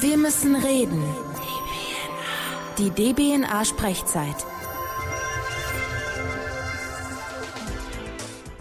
Wir müssen reden. Die DBNA-Sprechzeit.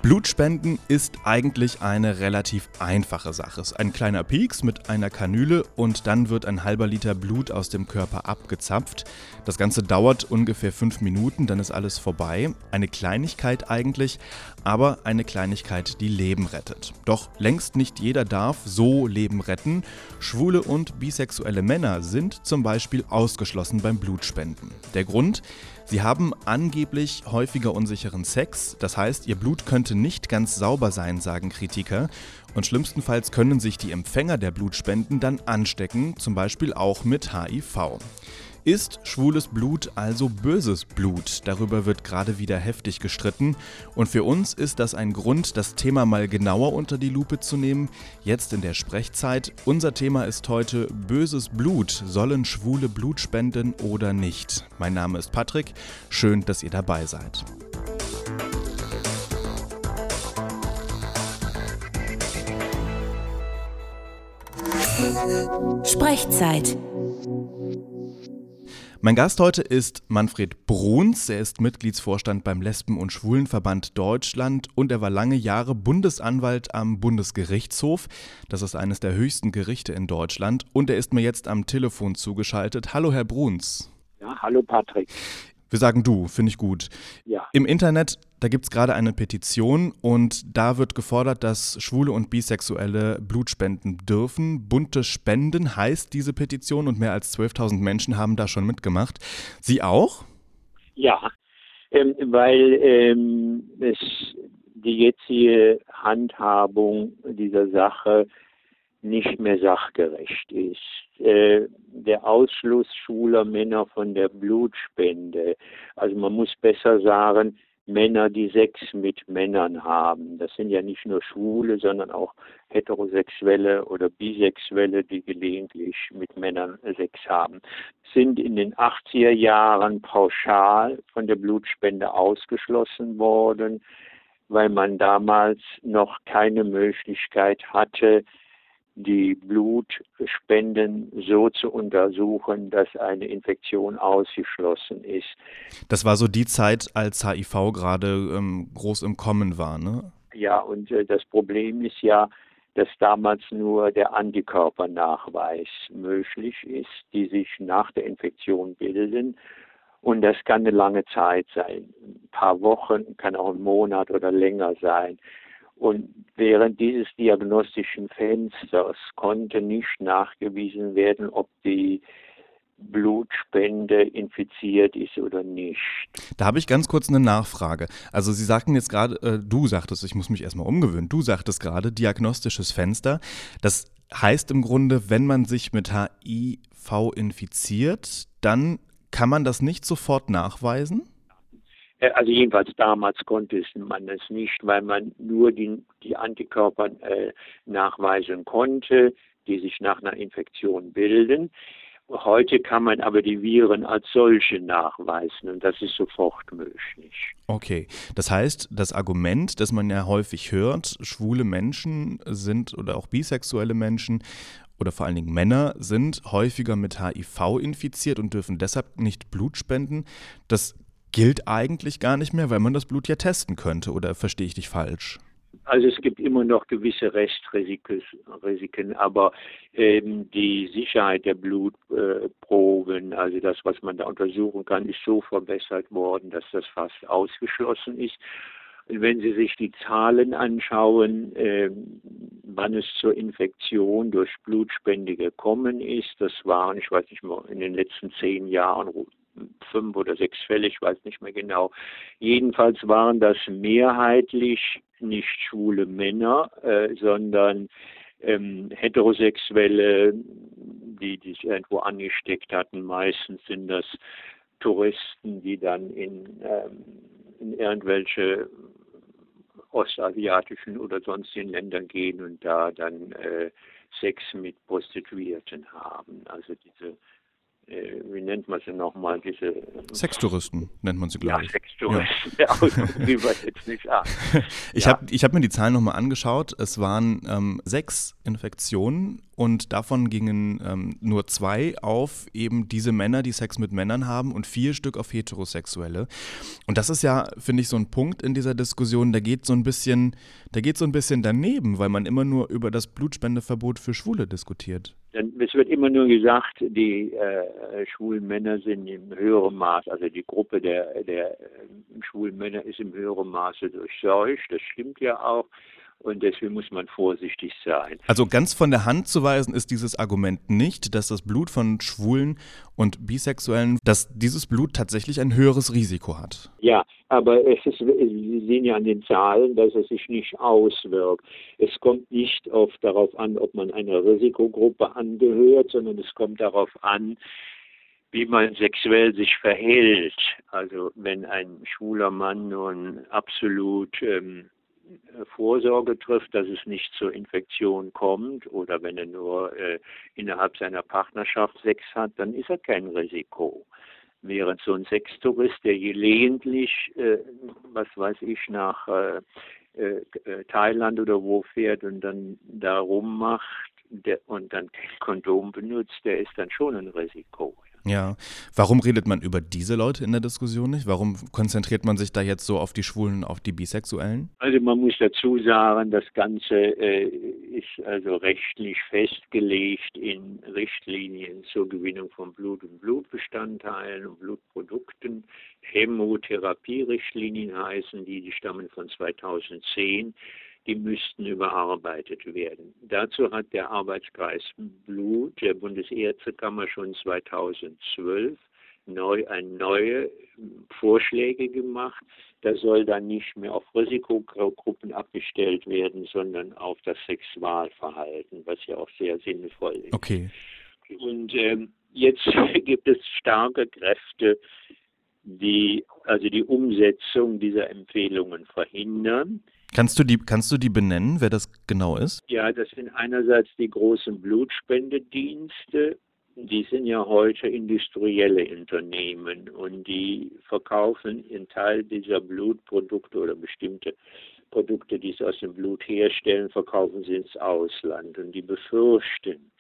Blutspenden ist eigentlich eine relativ einfache Sache. Es ist ein kleiner Pieks mit einer Kanüle und dann wird ein halber Liter Blut aus dem Körper abgezapft. Das Ganze dauert ungefähr fünf Minuten, dann ist alles vorbei. Eine Kleinigkeit eigentlich, aber eine Kleinigkeit, die Leben rettet. Doch längst nicht jeder darf so Leben retten. Schwule und bisexuelle Männer sind zum Beispiel ausgeschlossen beim Blutspenden. Der Grund? Sie haben angeblich häufiger unsicheren Sex, das heißt, ihr Blut könnte nicht ganz sauber sein, sagen Kritiker. Und schlimmstenfalls können sich die Empfänger der Blutspenden dann anstecken, zum Beispiel auch mit HIV. Ist schwules Blut also böses Blut? Darüber wird gerade wieder heftig gestritten. Und für uns ist das ein Grund, das Thema mal genauer unter die Lupe zu nehmen. Jetzt in der Sprechzeit. Unser Thema ist heute böses Blut. Sollen Schwule Blut spenden oder nicht? Mein Name ist Patrick. Schön, dass ihr dabei seid. Sprechzeit. Mein Gast heute ist Manfred Bruns. Er ist Mitgliedsvorstand beim Lesben- und Schwulenverband Deutschland und er war lange Jahre Bundesanwalt am Bundesgerichtshof. Das ist eines der höchsten Gerichte in Deutschland. Und er ist mir jetzt am Telefon zugeschaltet. Hallo, Herr Bruns. Ja, hallo Patrick. Wir sagen du, finde ich gut. Ja. Im Internet, da gibt es gerade eine Petition und da wird gefordert, dass Schwule und Bisexuelle Blut spenden dürfen. Bunte Spenden heißt diese Petition und mehr als 12.000 Menschen haben da schon mitgemacht. Sie auch? Ja, ähm, weil ähm, es die jetzige Handhabung dieser Sache nicht mehr sachgerecht ist. Äh, der Ausschluss schwuler Männer von der Blutspende, also man muss besser sagen, Männer, die Sex mit Männern haben. Das sind ja nicht nur Schwule, sondern auch Heterosexuelle oder Bisexuelle, die gelegentlich mit Männern Sex haben, sind in den 80er Jahren pauschal von der Blutspende ausgeschlossen worden, weil man damals noch keine Möglichkeit hatte, die Blutspenden so zu untersuchen, dass eine Infektion ausgeschlossen ist. Das war so die Zeit, als HIV gerade ähm, groß im Kommen war, ne? Ja, und äh, das Problem ist ja, dass damals nur der Antikörpernachweis möglich ist, die sich nach der Infektion bilden. Und das kann eine lange Zeit sein. Ein paar Wochen, kann auch ein Monat oder länger sein. Und während dieses diagnostischen Fensters konnte nicht nachgewiesen werden, ob die Blutspende infiziert ist oder nicht. Da habe ich ganz kurz eine Nachfrage. Also Sie sagten jetzt gerade, äh, du sagtest, ich muss mich erstmal umgewöhnen, du sagtest gerade diagnostisches Fenster. Das heißt im Grunde, wenn man sich mit HIV infiziert, dann kann man das nicht sofort nachweisen? Äh, also jedenfalls damals konnte man es nicht, weil man nur die, die Antikörper äh, nachweisen konnte, die sich nach einer Infektion bilden. Heute kann man aber die Viren als solche nachweisen und das ist sofort möglich. Okay, das heißt, das Argument, das man ja häufig hört, schwule Menschen sind oder auch bisexuelle Menschen oder vor allen Dingen Männer sind häufiger mit HIV infiziert und dürfen deshalb nicht Blut spenden, das gilt eigentlich gar nicht mehr, weil man das Blut ja testen könnte. Oder verstehe ich dich falsch? Also es gibt immer noch gewisse Restrisiken, aber ähm, die Sicherheit der Blutproben, äh, also das, was man da untersuchen kann, ist so verbessert worden, dass das fast ausgeschlossen ist. Und wenn Sie sich die Zahlen anschauen, äh, wann es zur Infektion durch Blutspende gekommen ist, das waren, ich weiß nicht mehr, in den letzten zehn Jahren fünf oder sechs Fälle, ich weiß nicht mehr genau. Jedenfalls waren das mehrheitlich nicht schwule Männer, äh, sondern ähm, Heterosexuelle, die, die sich irgendwo angesteckt hatten. Meistens sind das Touristen, die dann in, ähm, in irgendwelche ostasiatischen oder sonstigen Ländern gehen und da dann äh, Sex mit Prostituierten haben. Also diese wie nennt man sie nochmal, diese Sextouristen nennt man sie, glaube ja, ich. Sextouristen, ja. Ausdruck lieber jetzt nicht an. Ich ja. habe hab mir die Zahlen nochmal angeschaut. Es waren ähm, sechs Infektionen und davon gingen ähm, nur zwei auf eben diese Männer, die Sex mit Männern haben und vier Stück auf Heterosexuelle. Und das ist ja, finde ich, so ein Punkt in dieser Diskussion, der geht so ein bisschen, der geht so ein bisschen daneben, weil man immer nur über das Blutspendeverbot für Schwule diskutiert. Es wird immer nur gesagt, die äh, schwulen Männer sind im höheren Maß, also die Gruppe der, der äh, schwulen Männer ist im höheren Maße durchseucht. Das stimmt ja auch. Und deswegen muss man vorsichtig sein. Also ganz von der Hand zu weisen ist dieses Argument nicht, dass das Blut von Schwulen und Bisexuellen, dass dieses Blut tatsächlich ein höheres Risiko hat. Ja, aber es ist, Sie sehen ja an den Zahlen, dass es sich nicht auswirkt. Es kommt nicht oft darauf an, ob man einer Risikogruppe angehört, sondern es kommt darauf an, wie man sexuell sich verhält. Also wenn ein schwuler Mann nun absolut ähm, Vorsorge trifft, dass es nicht zur Infektion kommt oder wenn er nur äh, innerhalb seiner Partnerschaft Sex hat, dann ist er kein Risiko. Während so ein Sextourist, der gelegentlich, äh, was weiß ich, nach äh, äh, äh Thailand oder wo fährt und dann da rummacht der, und dann Kondom benutzt, der ist dann schon ein Risiko. Ja, warum redet man über diese Leute in der Diskussion nicht? Warum konzentriert man sich da jetzt so auf die Schwulen auf die Bisexuellen? Also man muss dazu sagen, das Ganze äh, ist also rechtlich festgelegt in Richtlinien zur Gewinnung von Blut und Blutbestandteilen und Blutprodukten. Hämotherapie-Richtlinien heißen die, die stammen von 2010 die müssten überarbeitet werden. Dazu hat der Arbeitskreis Blut der Bundesärztekammer schon 2012 neu, ein neue Vorschläge gemacht. Da soll dann nicht mehr auf Risikogruppen abgestellt werden, sondern auf das Sexualverhalten, was ja auch sehr sinnvoll ist. Okay. Und ähm, jetzt gibt es starke Kräfte, die also die Umsetzung dieser Empfehlungen verhindern. Kannst du, die, kannst du die benennen, wer das genau ist? Ja, das sind einerseits die großen Blutspendedienste. Die sind ja heute industrielle Unternehmen und die verkaufen einen Teil dieser Blutprodukte oder bestimmte Produkte, die sie aus dem Blut herstellen, verkaufen sie ins Ausland. Und die befürchten,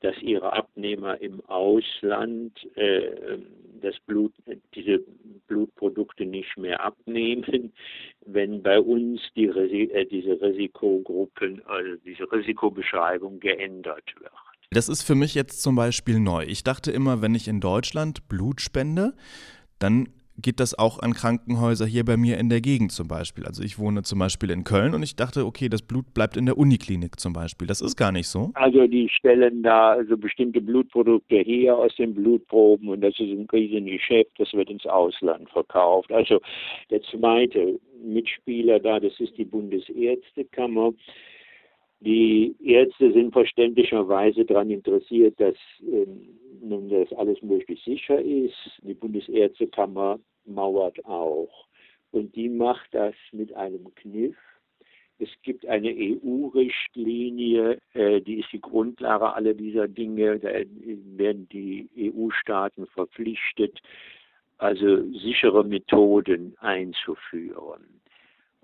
dass ihre Abnehmer im Ausland äh, das Blut, diese Blutprodukte nicht mehr abnehmen, wenn bei uns die, äh, diese Risikogruppen, also diese Risikobeschreibung geändert wird. Das ist für mich jetzt zum Beispiel neu. Ich dachte immer, wenn ich in Deutschland Blut spende, dann geht das auch an Krankenhäuser hier bei mir in der Gegend zum Beispiel. Also ich wohne zum Beispiel in Köln und ich dachte, okay, das Blut bleibt in der Uniklinik zum Beispiel. Das ist gar nicht so. Also die stellen da also bestimmte Blutprodukte her aus den Blutproben und das ist ein Riesengeschäft, das wird ins Ausland verkauft. Also der zweite Mitspieler da, das ist die Bundesärztekammer. Die Ärzte sind verständlicherweise daran interessiert, dass ähm, nun das alles möglichst sicher ist. Die Bundesärztekammer mauert auch. Und die macht das mit einem Kniff. Es gibt eine EU-Richtlinie, äh, die ist die Grundlage aller dieser Dinge. Da werden die EU-Staaten verpflichtet, also sichere Methoden einzuführen.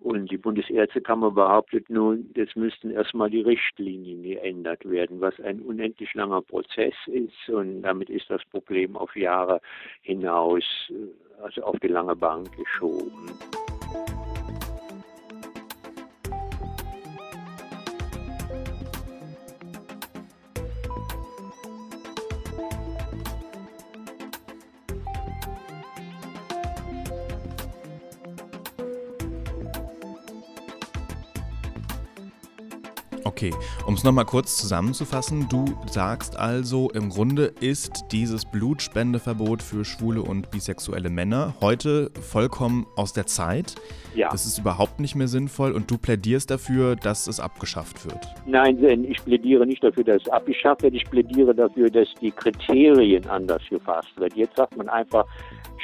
Und die Bundesärztekammer behauptet nun, jetzt müssten erstmal die Richtlinien geändert werden, was ein unendlich langer Prozess ist. Und damit ist das Problem auf Jahre hinaus, äh, also auf die lange Bank geschoben. Okay, um es nochmal kurz zusammenzufassen, du sagst also, im Grunde ist dieses Blutspendeverbot für schwule und bisexuelle Männer heute vollkommen aus der Zeit. Ja. Es ist überhaupt nicht mehr sinnvoll und du plädierst dafür, dass es abgeschafft wird. Nein, ich plädiere nicht dafür, dass es abgeschafft wird. Ich plädiere dafür, dass die Kriterien anders gefasst werden. Jetzt sagt man einfach,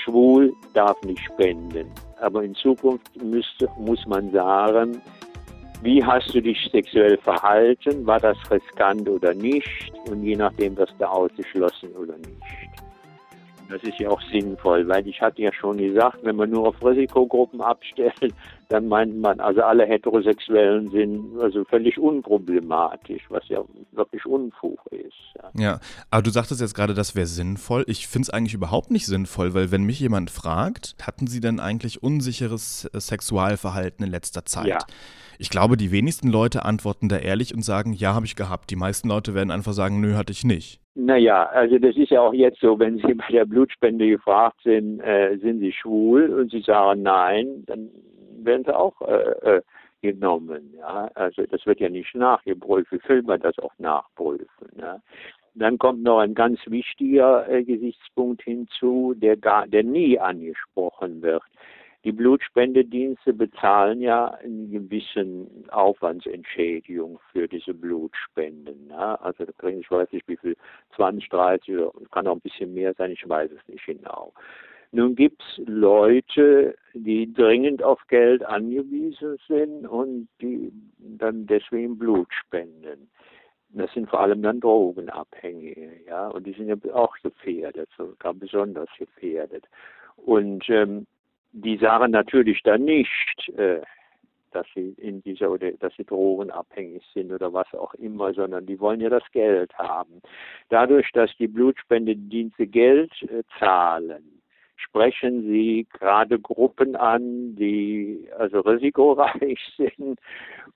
schwul darf nicht spenden. Aber in Zukunft müsste, muss man sagen, wie hast du dich sexuell verhalten? War das riskant oder nicht? Und je nachdem wirst du ausgeschlossen oder nicht. Das ist ja auch sinnvoll, weil ich hatte ja schon gesagt, wenn man nur auf Risikogruppen abstellt, dann meint man, also alle Heterosexuellen sind also völlig unproblematisch, was ja wirklich Unfug ist. Ja, ja aber du sagtest jetzt gerade, das wäre sinnvoll. Ich finde es eigentlich überhaupt nicht sinnvoll, weil wenn mich jemand fragt, hatten sie denn eigentlich unsicheres äh, Sexualverhalten in letzter Zeit? Ja. Ich glaube, die wenigsten Leute antworten da ehrlich und sagen, ja, habe ich gehabt. Die meisten Leute werden einfach sagen, nö, hatte ich nicht. Naja, also das ist ja auch jetzt so, wenn Sie bei der Blutspende gefragt sind, äh, sind Sie schwul und Sie sagen nein, dann werden Sie auch äh, äh, genommen. Ja? Also das wird ja nicht nachgeprüft, wie will man das auch nachprüfen? Ja? Dann kommt noch ein ganz wichtiger äh, Gesichtspunkt hinzu, der, gar, der nie angesprochen wird. Die Blutspendedienste bezahlen ja einen gewissen Aufwandsentschädigung für diese Blutspenden. Ne? Also da kriegen ich weiß nicht wie viel, 20, 30 oder kann auch ein bisschen mehr sein, ich weiß es nicht genau. Nun gibt es Leute, die dringend auf Geld angewiesen sind und die dann deswegen Blut spenden. Das sind vor allem dann Drogenabhängige, ja, und die sind ja auch gefährdet, sogar besonders gefährdet. Und ähm, die sagen natürlich dann nicht, äh, dass sie in dieser oder dass sie drogenabhängig sind oder was auch immer, sondern die wollen ja das Geld haben. Dadurch, dass die Blutspendedienste Geld äh, zahlen, sprechen sie gerade Gruppen an, die also risikoreich sind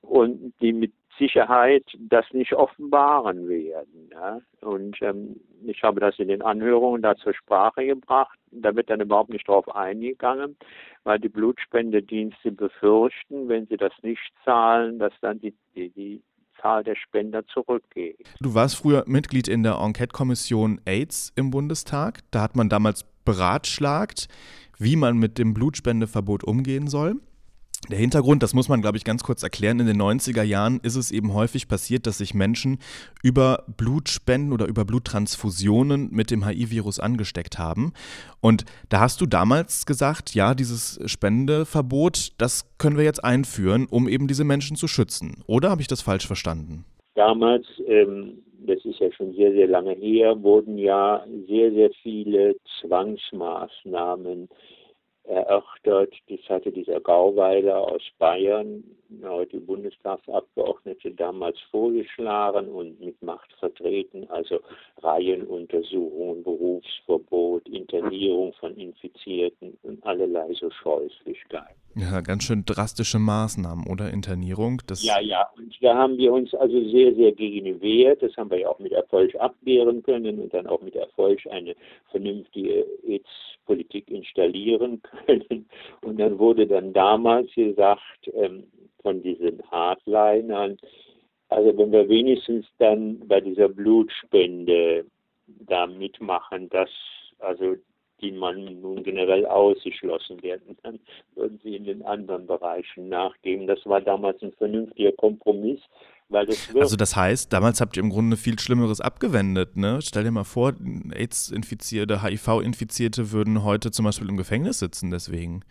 und die mit Sicherheit das nicht offenbaren werden. Ja? Und ähm, ich habe das in den Anhörungen da zur Sprache gebracht. Da wird dann überhaupt nicht drauf eingegangen, weil die Blutspendedienste befürchten, wenn sie das nicht zahlen, dass dann die, die, die Zahl der Spender zurückgeht. Du warst früher Mitglied in der Enquete-Kommission AIDS im Bundestag. Da hat man damals beratschlagt, wie man mit dem Blutspendeverbot umgehen soll. Der Hintergrund, das muss man, glaube ich, ganz kurz erklären. In den 90er Jahren ist es eben häufig passiert, dass sich Menschen über Blutspenden oder über Bluttransfusionen mit dem HIV-Virus angesteckt haben. Und da hast du damals gesagt, ja, dieses Spendeverbot, das können wir jetzt einführen, um eben diese Menschen zu schützen. Oder habe ich das falsch verstanden? Damals, ähm, das ist ja schon sehr, sehr lange her, wurden ja sehr, sehr viele Zwangsmaßnahmen erörtert. Das hatte dieser Gauweiler aus Bayern, heute Bundestagsabgeordnete, damals vorgeschlagen und mit Macht vertreten. Also Reihenuntersuchungen, Berufsverbot, Internierung von Infizierten und allerlei so Scheußlichkeiten. Ja, ganz schön drastische Maßnahmen, oder? Internierung? Das ja, ja. Und da haben wir uns also sehr, sehr gegen gewehrt. Das haben wir ja auch mit Erfolg abwehren können und dann auch mit Erfolg eine vernünftige AIDS-Politik installieren können. Und dann wurde dann damals gesagt ähm, von diesen Hardlinern, also wenn wir wenigstens dann bei dieser Blutspende da mitmachen, dass also die man nun generell ausgeschlossen werden, dann würden sie in den anderen Bereichen nachgeben. Das war damals ein vernünftiger Kompromiss. Weil das also das heißt, damals habt ihr im Grunde viel Schlimmeres abgewendet. Ne? Stell dir mal vor, AIDS-Infizierte, HIV-Infizierte würden heute zum Beispiel im Gefängnis sitzen deswegen.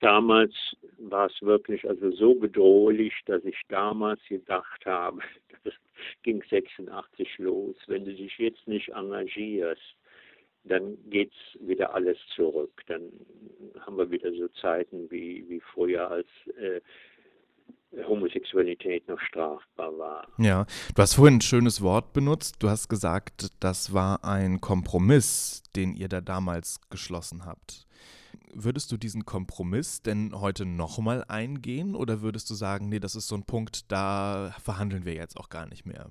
Damals war es wirklich also so bedrohlich, dass ich damals gedacht habe, das ging 86 los, wenn du dich jetzt nicht engagierst, dann geht es wieder alles zurück. Dann haben wir wieder so Zeiten wie, wie früher, als äh, Homosexualität noch strafbar war. Ja, du hast vorhin ein schönes Wort benutzt. Du hast gesagt, das war ein Kompromiss, den ihr da damals geschlossen habt. Würdest du diesen Kompromiss denn heute nochmal eingehen oder würdest du sagen, nee, das ist so ein Punkt, da verhandeln wir jetzt auch gar nicht mehr?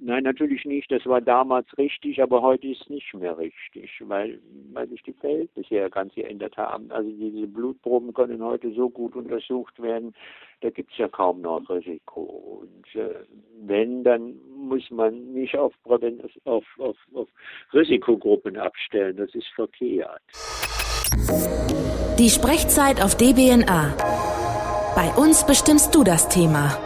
Nein, natürlich nicht. Das war damals richtig, aber heute ist es nicht mehr richtig, weil, weil sich die Verhältnisse ja ganz geändert haben. Also diese Blutproben können heute so gut untersucht werden, da gibt es ja kaum noch Risiko. Und äh, wenn, dann muss man nicht auf, auf, auf, auf Risikogruppen abstellen. Das ist verkehrt. Die Sprechzeit auf DBNA. Bei uns bestimmst du das Thema.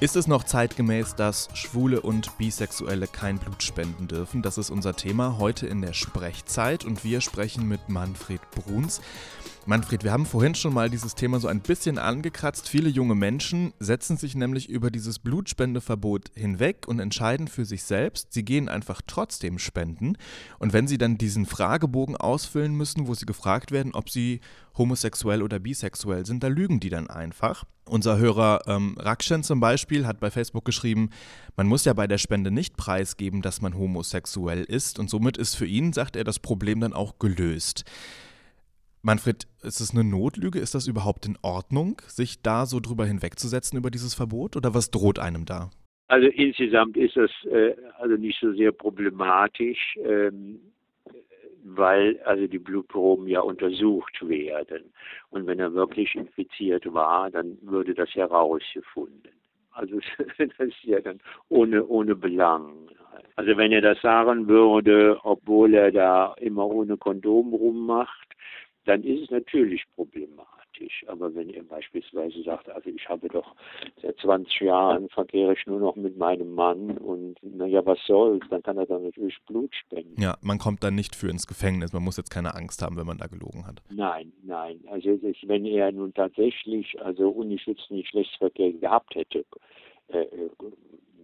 Ist es noch zeitgemäß, dass Schwule und Bisexuelle kein Blut spenden dürfen? Das ist unser Thema heute in der Sprechzeit und wir sprechen mit Manfred Bruns. Manfred, wir haben vorhin schon mal dieses Thema so ein bisschen angekratzt. Viele junge Menschen setzen sich nämlich über dieses Blutspendeverbot hinweg und entscheiden für sich selbst, sie gehen einfach trotzdem spenden. Und wenn sie dann diesen Fragebogen ausfüllen müssen, wo sie gefragt werden, ob sie homosexuell oder bisexuell sind, da lügen die dann einfach. Unser Hörer ähm, Rakshen zum Beispiel hat bei Facebook geschrieben, man muss ja bei der Spende nicht preisgeben, dass man homosexuell ist und somit ist für ihn, sagt er, das Problem dann auch gelöst. Manfred, ist es eine Notlüge? Ist das überhaupt in Ordnung, sich da so drüber hinwegzusetzen über dieses Verbot? Oder was droht einem da? Also insgesamt ist das äh, also nicht so sehr problematisch, ähm, weil also die Blutproben ja untersucht werden. Und wenn er wirklich infiziert war, dann würde das herausgefunden. Also das ist ja dann ohne, ohne Belang. Also wenn er das sagen würde, obwohl er da immer ohne Kondom rummacht, dann ist es natürlich problematisch. Aber wenn ihr beispielsweise sagt, also ich habe doch seit 20 Jahren verkehre ich nur noch mit meinem Mann und naja, was soll's, dann kann er dann natürlich Blut spenden. Ja, man kommt dann nicht für ins Gefängnis. Man muss jetzt keine Angst haben, wenn man da gelogen hat. Nein, nein. Also wenn er nun tatsächlich also ungeschützten Geschlechtsverkehr gehabt hätte, äh, äh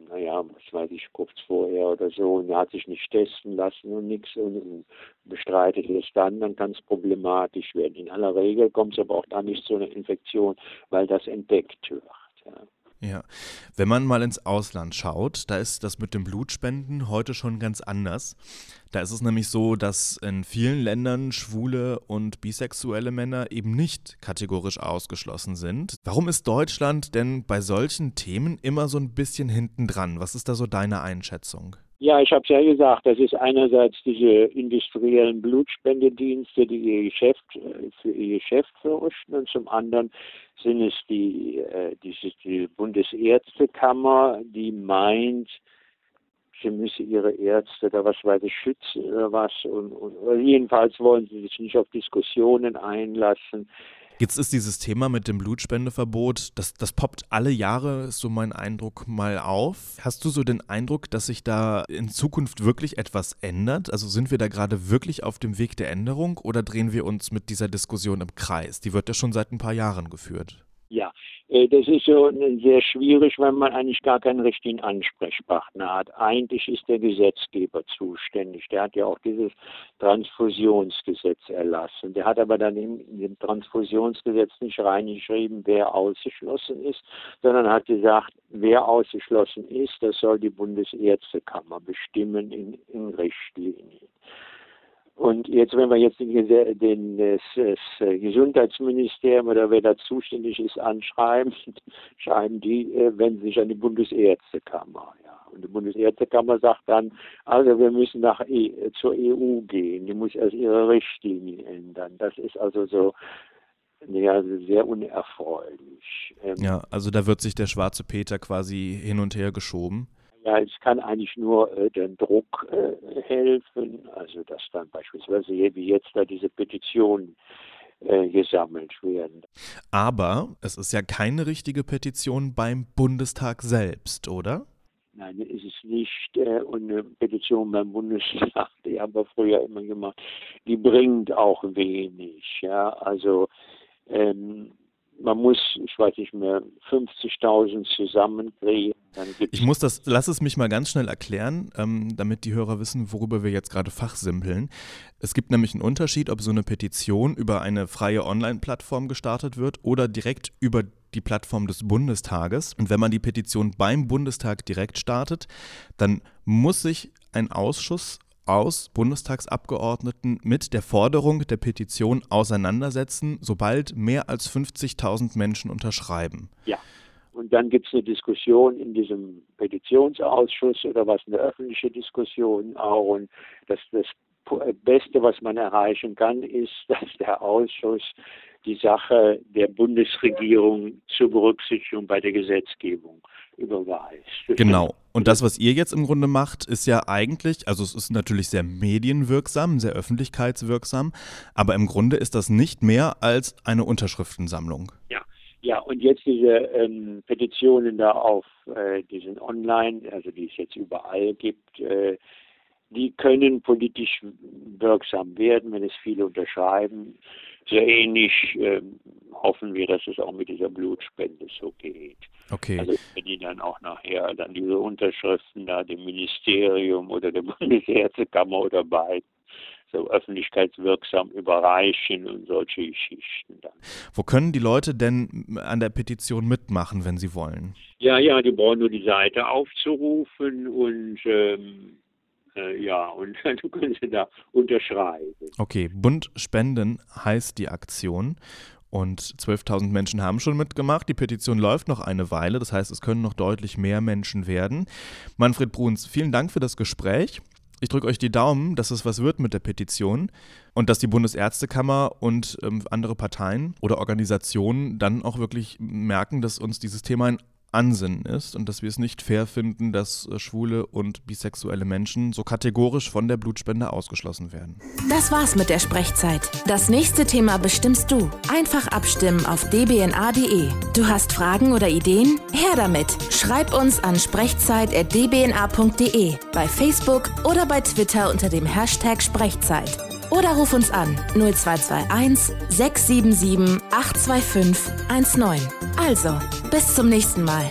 naja, was weiß ich, kurz vorher oder so, und er hat sich nicht testen lassen und nichts und, bestreitet es dann, dann kann es problematisch werden. In aller Regel kommt es aber auch dann nicht zu einer Infektion, weil das entdeckt wird. Ja. Ja, wenn man mal ins Ausland schaut, da ist das mit dem Blutspenden heute schon ganz anders. Da ist es nämlich so, dass in vielen Ländern schwule und bisexuelle Männer eben nicht kategorisch ausgeschlossen sind. Warum ist Deutschland denn bei solchen Themen immer so ein bisschen hinten dran? Was ist da so deine Einschätzung? Ja, ich habe es ja gesagt, das ist einerseits diese industriellen Blutspendedienste, die ihr Geschäft äh, für ihr Geschäft verrichten, und zum anderen sind es die, äh, die Bundesärztekammer, die meint, sie müsse ihre Ärzte da was weiter schützen oder was. Und, und jedenfalls wollen sie sich nicht auf Diskussionen einlassen. Jetzt ist dieses Thema mit dem Blutspendeverbot, das, das poppt alle Jahre, ist so mein Eindruck, mal auf. Hast du so den Eindruck, dass sich da in Zukunft wirklich etwas ändert? Also sind wir da gerade wirklich auf dem Weg der Änderung oder drehen wir uns mit dieser Diskussion im Kreis? Die wird ja schon seit ein paar Jahren geführt. Ja, das ist so sehr schwierig, wenn man eigentlich gar keinen richtigen Ansprechpartner hat. Eigentlich ist der Gesetzgeber zuständig. Der hat ja auch dieses Transfusionsgesetz erlassen. Der hat aber dann in dem Transfusionsgesetz nicht reingeschrieben, wer ausgeschlossen ist, sondern hat gesagt, wer ausgeschlossen ist, das soll die Bundesärztekammer bestimmen in, in Richtlinien. Und jetzt, wenn wir jetzt den, den, das, das Gesundheitsministerium oder wer da zuständig ist, anschreiben, schreiben die, äh, wenden sich an die Bundesärztekammer. Ja. Und die Bundesärztekammer sagt dann, also wir müssen nach e, zur EU gehen, die muss erst ihre Richtlinien ändern. Das ist also so ja, sehr unerfreulich. Ähm, ja, also da wird sich der schwarze Peter quasi hin und her geschoben. Ja, es kann eigentlich nur äh, den Druck äh, helfen, also dass dann beispielsweise wie jetzt da diese Petitionen äh, gesammelt werden. Aber es ist ja keine richtige Petition beim Bundestag selbst, oder? Nein, ist es nicht. Äh, und eine Petition beim Bundestag, die haben wir früher immer gemacht, die bringt auch wenig. Ja, also ähm, man muss, ich weiß nicht mehr, 50.000 zusammenkriegen. Ich muss das, lass es mich mal ganz schnell erklären, ähm, damit die Hörer wissen, worüber wir jetzt gerade fachsimpeln. Es gibt nämlich einen Unterschied, ob so eine Petition über eine freie Online-Plattform gestartet wird oder direkt über die Plattform des Bundestages. Und wenn man die Petition beim Bundestag direkt startet, dann muss sich ein Ausschuss aus Bundestagsabgeordneten mit der Forderung der Petition auseinandersetzen, sobald mehr als 50.000 Menschen unterschreiben. Ja. Und dann gibt es eine Diskussion in diesem Petitionsausschuss oder was eine öffentliche Diskussion auch. Und das, das Beste, was man erreichen kann, ist, dass der Ausschuss die Sache der Bundesregierung zur Berücksichtigung bei der Gesetzgebung überweist. Genau. Und das, was ihr jetzt im Grunde macht, ist ja eigentlich, also es ist natürlich sehr medienwirksam, sehr öffentlichkeitswirksam, aber im Grunde ist das nicht mehr als eine Unterschriftensammlung. Ja. Ja, und jetzt diese ähm, Petitionen da auf äh, diesen Online, also die es jetzt überall gibt, äh, die können politisch wirksam werden, wenn es viele unterschreiben. So ähnlich äh, hoffen wir, dass es auch mit dieser Blutspende so geht. Okay. Also wenn die dann auch nachher dann diese Unterschriften da dem Ministerium oder der Bundesärztekammer oder beiden so öffentlichkeitswirksam überreichen und solche Geschichten dann. Wo können die Leute denn an der Petition mitmachen, wenn sie wollen? Ja, ja, die brauchen nur die Seite aufzurufen und ähm, äh, ja, und können sie da unterschreiben. Okay, Bund Spenden heißt die Aktion. Und 12.000 Menschen haben schon mitgemacht. Die Petition läuft noch eine Weile. Das heißt, es können noch deutlich mehr Menschen werden. Manfred Bruns, vielen Dank für das Gespräch. Ich drücke euch die Daumen, dass es was wird mit der Petition und dass die Bundesärztekammer und ähm, andere Parteien oder Organisationen dann auch wirklich merken, dass uns dieses Thema ein Ansinnen ist und dass wir es nicht fair finden, dass äh, schwule und bisexuelle Menschen so kategorisch von der Blutspende ausgeschlossen werden. Das war's mit der Sprechzeit. Das nächste Thema bestimmst du. Einfach abstimmen auf dbna.de. Du hast Fragen oder Ideen? Her damit. Schreib uns an sprechzeit.dbna.de, bei Facebook oder bei Twitter unter dem Hashtag Sprechzeit. Oder ruf uns an 0221 677 825 19. Also, bis zum nächsten Mal.